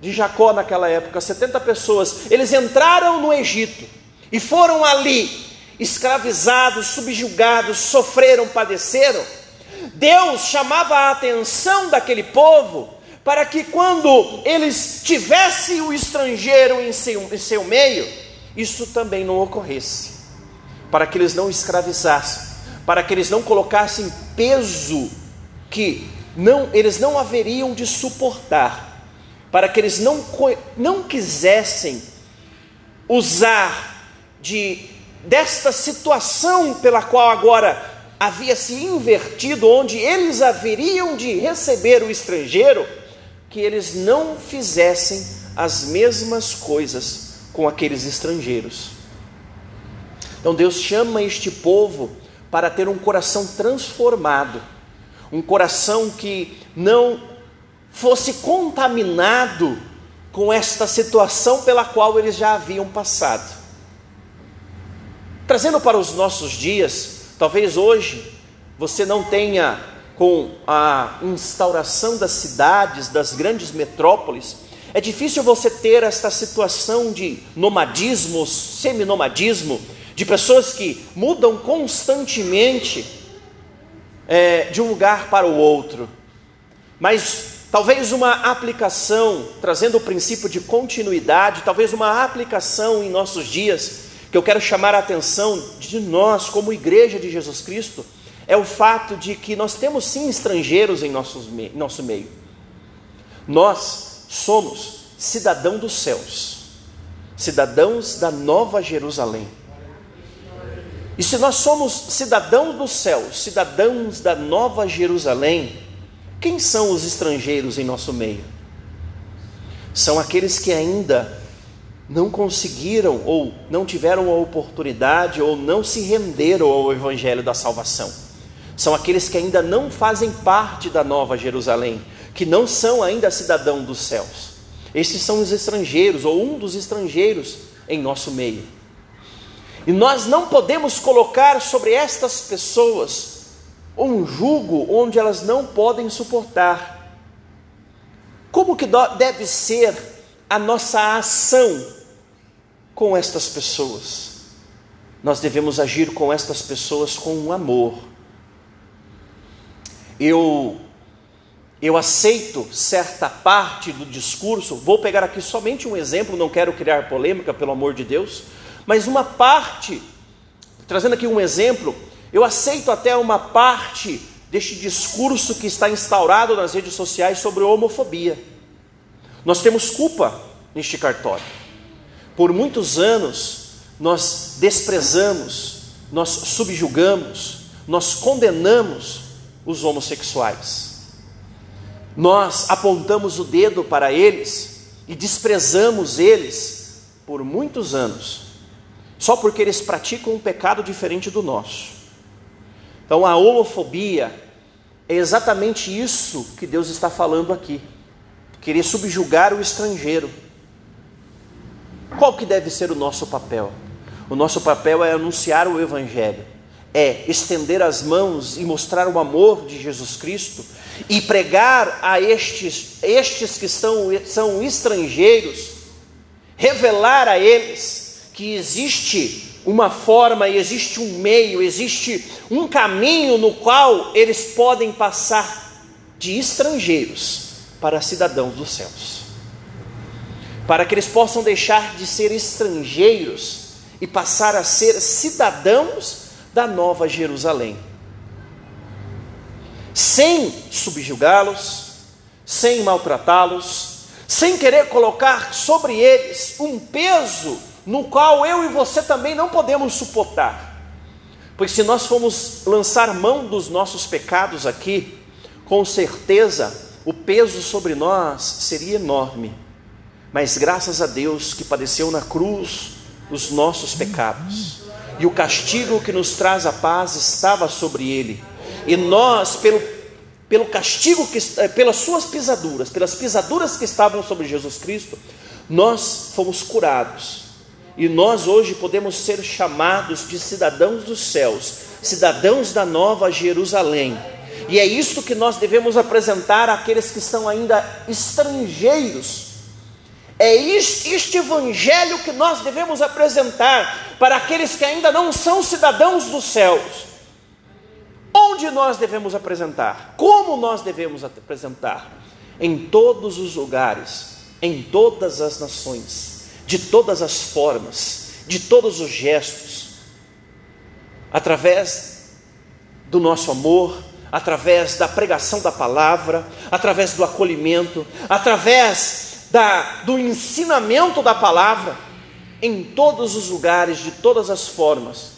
de Jacó naquela época, 70 pessoas, eles entraram no Egito e foram ali escravizados, subjugados, sofreram, padeceram, Deus chamava a atenção daquele povo para que quando eles tivessem o estrangeiro em seu, em seu meio, isso também não ocorresse, para que eles não escravizassem, para que eles não colocassem peso que não, eles não haveriam de suportar, para que eles não, não quisessem usar de desta situação pela qual agora havia se invertido, onde eles haveriam de receber o estrangeiro, que eles não fizessem as mesmas coisas com aqueles estrangeiros. Então Deus chama este povo para ter um coração transformado, um coração que não fosse contaminado com esta situação pela qual eles já haviam passado. Trazendo para os nossos dias, talvez hoje você não tenha, com a instauração das cidades, das grandes metrópoles, é difícil você ter esta situação de nomadismo, seminomadismo, de pessoas que mudam constantemente é, de um lugar para o outro. Mas talvez uma aplicação, trazendo o princípio de continuidade, talvez uma aplicação em nossos dias, que eu quero chamar a atenção de nós, como igreja de Jesus Cristo, é o fato de que nós temos sim estrangeiros em nossos, nosso meio. Nós somos cidadão dos céus, cidadãos da Nova Jerusalém. E se nós somos cidadãos dos céus, cidadãos da Nova Jerusalém, quem são os estrangeiros em nosso meio? São aqueles que ainda não conseguiram ou não tiveram a oportunidade ou não se renderam ao evangelho da salvação. São aqueles que ainda não fazem parte da nova Jerusalém, que não são ainda cidadão dos céus. Esses são os estrangeiros ou um dos estrangeiros em nosso meio. E nós não podemos colocar sobre estas pessoas um jugo onde elas não podem suportar. Como que deve ser a nossa ação com estas pessoas. Nós devemos agir com estas pessoas com um amor. Eu eu aceito certa parte do discurso, vou pegar aqui somente um exemplo, não quero criar polêmica, pelo amor de Deus, mas uma parte, trazendo aqui um exemplo, eu aceito até uma parte deste discurso que está instaurado nas redes sociais sobre homofobia. Nós temos culpa neste cartório. Por muitos anos, nós desprezamos, nós subjugamos, nós condenamos os homossexuais. Nós apontamos o dedo para eles e desprezamos eles por muitos anos. só porque eles praticam um pecado diferente do nosso. Então a homofobia é exatamente isso que Deus está falando aqui. Querer subjugar o estrangeiro. Qual que deve ser o nosso papel? O nosso papel é anunciar o evangelho, é estender as mãos e mostrar o amor de Jesus Cristo e pregar a estes, estes que estão, são estrangeiros, revelar a eles que existe uma forma, existe um meio, existe um caminho no qual eles podem passar de estrangeiros para cidadãos dos céus. Para que eles possam deixar de ser estrangeiros e passar a ser cidadãos da Nova Jerusalém. Sem subjugá-los, sem maltratá-los, sem querer colocar sobre eles um peso no qual eu e você também não podemos suportar. Pois se nós formos lançar mão dos nossos pecados aqui, com certeza o peso sobre nós seria enorme. Mas graças a Deus que padeceu na cruz os nossos pecados. E o castigo que nos traz a paz estava sobre ele. E nós, pelo, pelo castigo que pelas suas pisaduras, pelas pisaduras que estavam sobre Jesus Cristo, nós fomos curados e nós hoje podemos ser chamados de cidadãos dos céus, cidadãos da nova Jerusalém. E é isto que nós devemos apresentar àqueles que estão ainda estrangeiros. É este evangelho que nós devemos apresentar para aqueles que ainda não são cidadãos dos céus. Onde nós devemos apresentar? Como nós devemos apresentar? Em todos os lugares, em todas as nações de todas as formas, de todos os gestos, através do nosso amor, através da pregação da palavra, através do acolhimento, através da, do ensinamento da palavra, em todos os lugares, de todas as formas,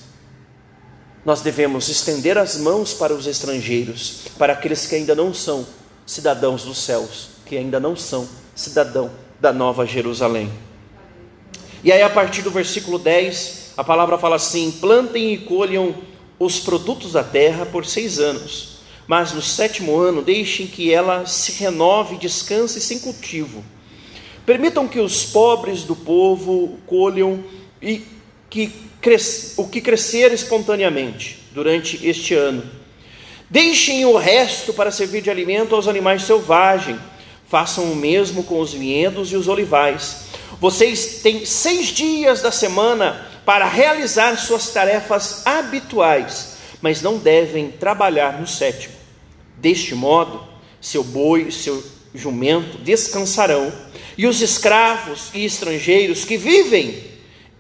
nós devemos estender as mãos para os estrangeiros, para aqueles que ainda não são cidadãos dos céus, que ainda não são cidadão da Nova Jerusalém. E aí, a partir do versículo 10, a palavra fala assim: plantem e colham os produtos da terra por seis anos, mas no sétimo ano deixem que ela se renove descanse sem cultivo. Permitam que os pobres do povo colham e que o que crescer espontaneamente durante este ano. Deixem o resto para servir de alimento aos animais selvagens. Façam o mesmo com os vinhedos e os olivais vocês têm seis dias da semana para realizar suas tarefas habituais, mas não devem trabalhar no sétimo. Deste modo, seu boi seu jumento descansarão, e os escravos e estrangeiros que vivem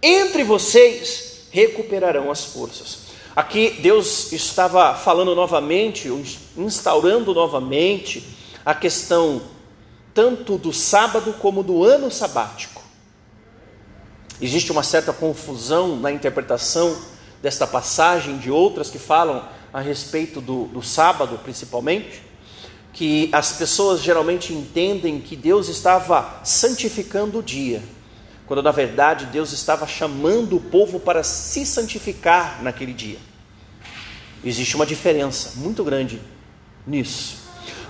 entre vocês recuperarão as forças. Aqui Deus estava falando novamente, instaurando novamente a questão tanto do sábado como do ano sabático. Existe uma certa confusão na interpretação desta passagem, de outras que falam a respeito do, do sábado, principalmente, que as pessoas geralmente entendem que Deus estava santificando o dia, quando na verdade Deus estava chamando o povo para se santificar naquele dia. Existe uma diferença muito grande nisso.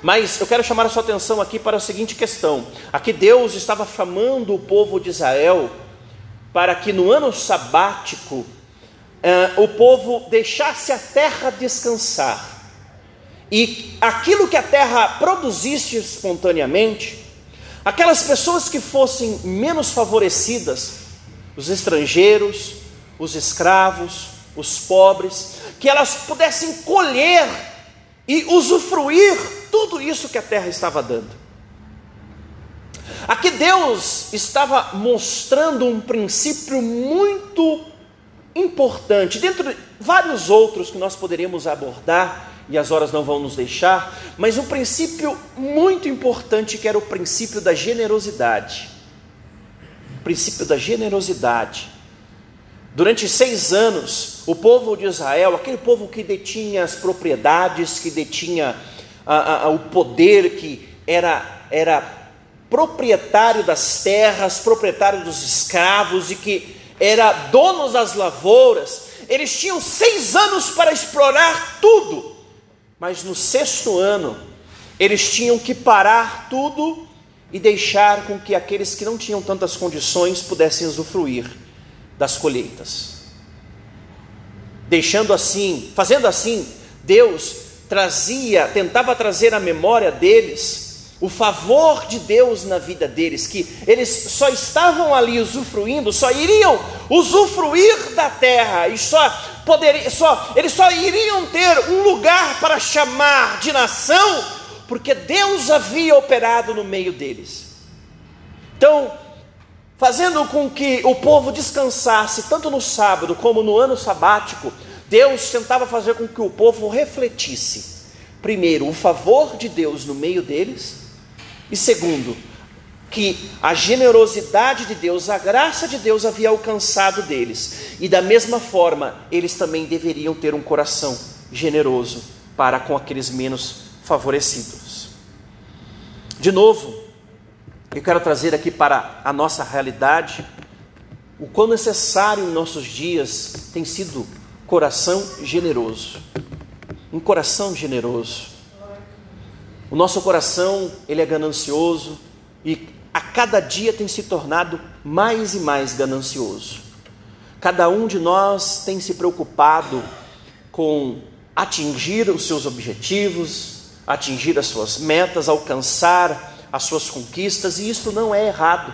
Mas eu quero chamar a sua atenção aqui para a seguinte questão: aqui Deus estava chamando o povo de Israel para que no ano sabático eh, o povo deixasse a terra descansar. E aquilo que a terra produzisse espontaneamente, aquelas pessoas que fossem menos favorecidas, os estrangeiros, os escravos, os pobres, que elas pudessem colher e usufruir tudo isso que a terra estava dando. Aqui Deus estava mostrando um princípio muito importante, dentre vários outros que nós poderíamos abordar, e as horas não vão nos deixar, mas um princípio muito importante que era o princípio da generosidade. O princípio da generosidade. Durante seis anos, o povo de Israel, aquele povo que detinha as propriedades, que detinha a, a, o poder, que era, era proprietário das terras, proprietário dos escravos e que era donos das lavouras, eles tinham seis anos para explorar tudo, mas no sexto ano, eles tinham que parar tudo e deixar com que aqueles que não tinham tantas condições pudessem usufruir das colheitas. Deixando assim, fazendo assim, Deus trazia, tentava trazer à memória deles o favor de Deus na vida deles, que eles só estavam ali usufruindo, só iriam usufruir da terra e só poderiam, só eles só iriam ter um lugar para chamar de nação, porque Deus havia operado no meio deles. Então, fazendo com que o povo descansasse tanto no sábado como no ano sabático, Deus tentava fazer com que o povo refletisse, primeiro, o favor de Deus no meio deles, e segundo, que a generosidade de Deus, a graça de Deus havia alcançado deles, e da mesma forma, eles também deveriam ter um coração generoso para com aqueles menos favorecidos. De novo, eu quero trazer aqui para a nossa realidade o quão necessário em nossos dias tem sido coração generoso. Um coração generoso. O nosso coração, ele é ganancioso e a cada dia tem se tornado mais e mais ganancioso. Cada um de nós tem se preocupado com atingir os seus objetivos, atingir as suas metas, alcançar as suas conquistas, e isso não é errado.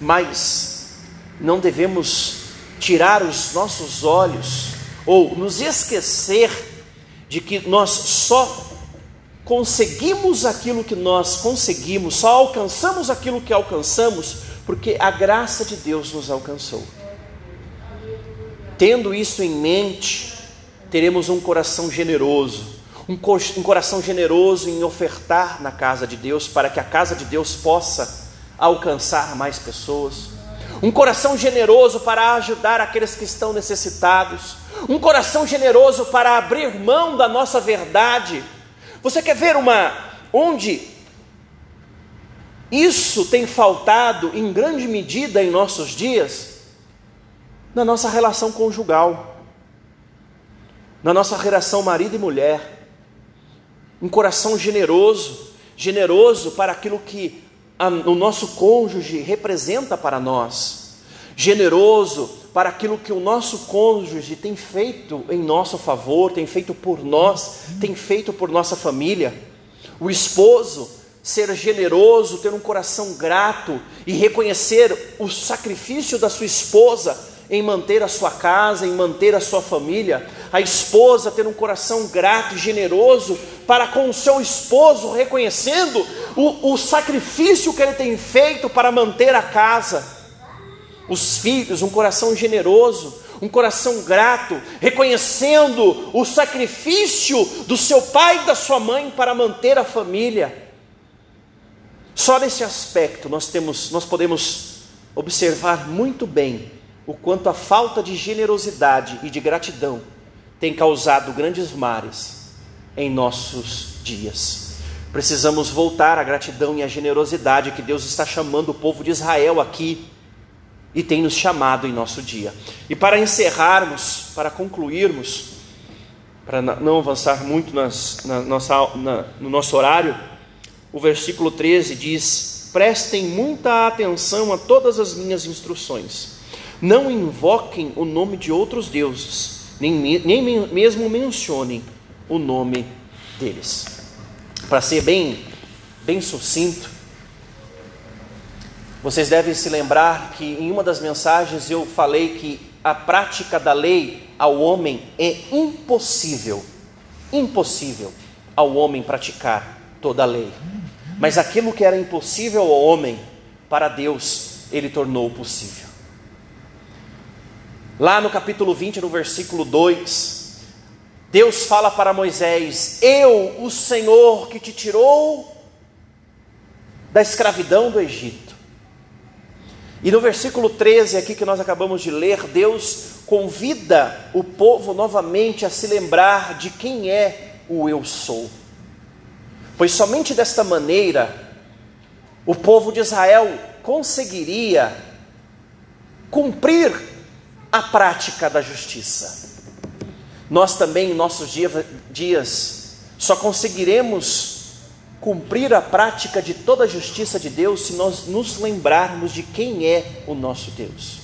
Mas não devemos tirar os nossos olhos ou nos esquecer de que nós só conseguimos aquilo que nós conseguimos, só alcançamos aquilo que alcançamos, porque a graça de Deus nos alcançou. Tendo isso em mente, teremos um coração generoso, um, co coração generoso em ofertar na casa de Deus, para que a casa de Deus possa alcançar mais pessoas um coração generoso para ajudar aqueles que estão necessitados, um coração generoso para abrir mão da nossa verdade. Você quer ver uma onde isso tem faltado em grande medida em nossos dias? Na nossa relação conjugal, na nossa relação marido e mulher. Um coração generoso, generoso para aquilo que a, o nosso cônjuge representa para nós, generoso para aquilo que o nosso cônjuge tem feito em nosso favor, tem feito por nós, tem feito por nossa família. O esposo ser generoso, ter um coração grato e reconhecer o sacrifício da sua esposa em manter a sua casa, em manter a sua família, a esposa ter um coração grato e generoso para com o seu esposo, reconhecendo o, o sacrifício que ele tem feito para manter a casa, os filhos, um coração generoso, um coração grato, reconhecendo o sacrifício do seu pai e da sua mãe para manter a família. Só nesse aspecto nós temos, nós podemos observar muito bem o quanto a falta de generosidade e de gratidão tem causado grandes mares em nossos dias. Precisamos voltar à gratidão e à generosidade que Deus está chamando o povo de Israel aqui e tem nos chamado em nosso dia. E para encerrarmos, para concluirmos, para não avançar muito nas, na nossa, na, no nosso horário, o versículo 13 diz: Prestem muita atenção a todas as minhas instruções não invoquem o nome de outros deuses, nem, nem mesmo mencionem o nome deles. Para ser bem, bem sucinto, vocês devem se lembrar que em uma das mensagens eu falei que a prática da lei ao homem é impossível, impossível ao homem praticar toda a lei. Mas aquilo que era impossível ao homem, para Deus, ele tornou possível. Lá no capítulo 20, no versículo 2, Deus fala para Moisés: Eu, o Senhor que te tirou da escravidão do Egito. E no versículo 13, aqui que nós acabamos de ler, Deus convida o povo novamente a se lembrar de quem é o Eu Sou. Pois somente desta maneira o povo de Israel conseguiria cumprir a prática da justiça. Nós também, em nossos dias, só conseguiremos cumprir a prática de toda a justiça de Deus se nós nos lembrarmos de quem é o nosso Deus.